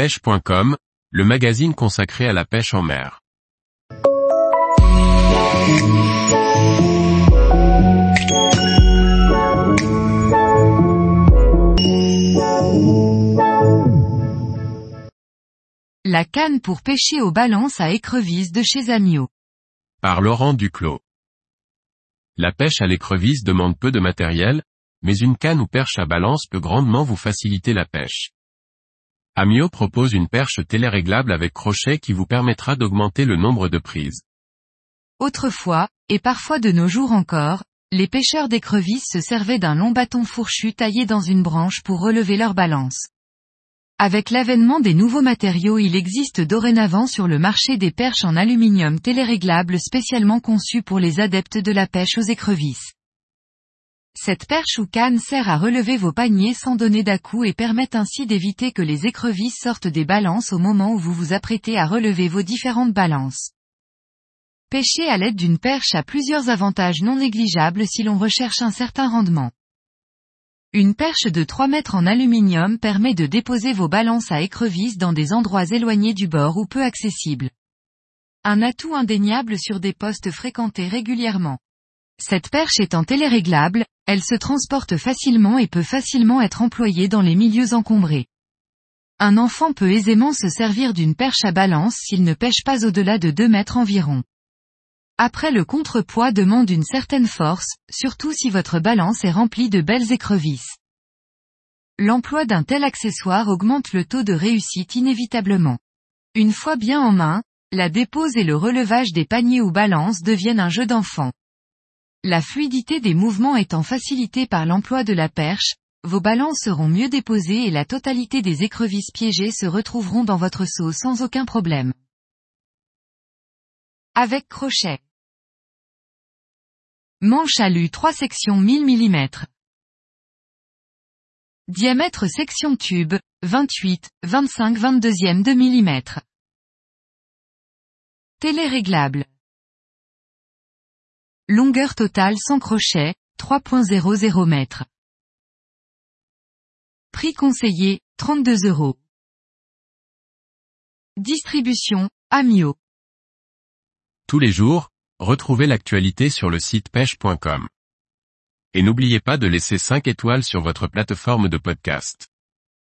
pêche.com, le magazine consacré à la pêche en mer. La canne pour pêcher aux balances à écrevisse de chez Amio. Par Laurent Duclos. La pêche à l'écrevisse demande peu de matériel, mais une canne ou perche à balance peut grandement vous faciliter la pêche. Amio propose une perche téléréglable avec crochet qui vous permettra d'augmenter le nombre de prises. Autrefois, et parfois de nos jours encore, les pêcheurs d'écrevisses se servaient d'un long bâton fourchu taillé dans une branche pour relever leur balance. Avec l'avènement des nouveaux matériaux il existe dorénavant sur le marché des perches en aluminium téléréglables spécialement conçues pour les adeptes de la pêche aux écrevisses. Cette perche ou canne sert à relever vos paniers sans donner d'à-coup et permet ainsi d'éviter que les écrevisses sortent des balances au moment où vous vous apprêtez à relever vos différentes balances. Pêcher à l'aide d'une perche a plusieurs avantages non négligeables si l'on recherche un certain rendement. Une perche de 3 mètres en aluminium permet de déposer vos balances à écrevisses dans des endroits éloignés du bord ou peu accessibles. Un atout indéniable sur des postes fréquentés régulièrement. Cette perche étant téléréglable, elle se transporte facilement et peut facilement être employée dans les milieux encombrés. Un enfant peut aisément se servir d'une perche à balance s'il ne pêche pas au-delà de 2 mètres environ. Après le contrepoids demande une certaine force, surtout si votre balance est remplie de belles écrevisses. L'emploi d'un tel accessoire augmente le taux de réussite inévitablement. Une fois bien en main, la dépose et le relevage des paniers ou balances deviennent un jeu d'enfant. La fluidité des mouvements étant facilitée par l'emploi de la perche, vos balances seront mieux déposées et la totalité des écrevisses piégées se retrouveront dans votre seau sans aucun problème. Avec crochet. Manche alu 3 sections 1000 mm. Diamètre section tube, 28, 25 22e de mm. Télé réglable. Longueur totale sans crochet, 3.00 mètres. Prix conseillé, 32 euros. Distribution, Amio. Tous les jours, retrouvez l'actualité sur le site pêche.com. Et n'oubliez pas de laisser 5 étoiles sur votre plateforme de podcast.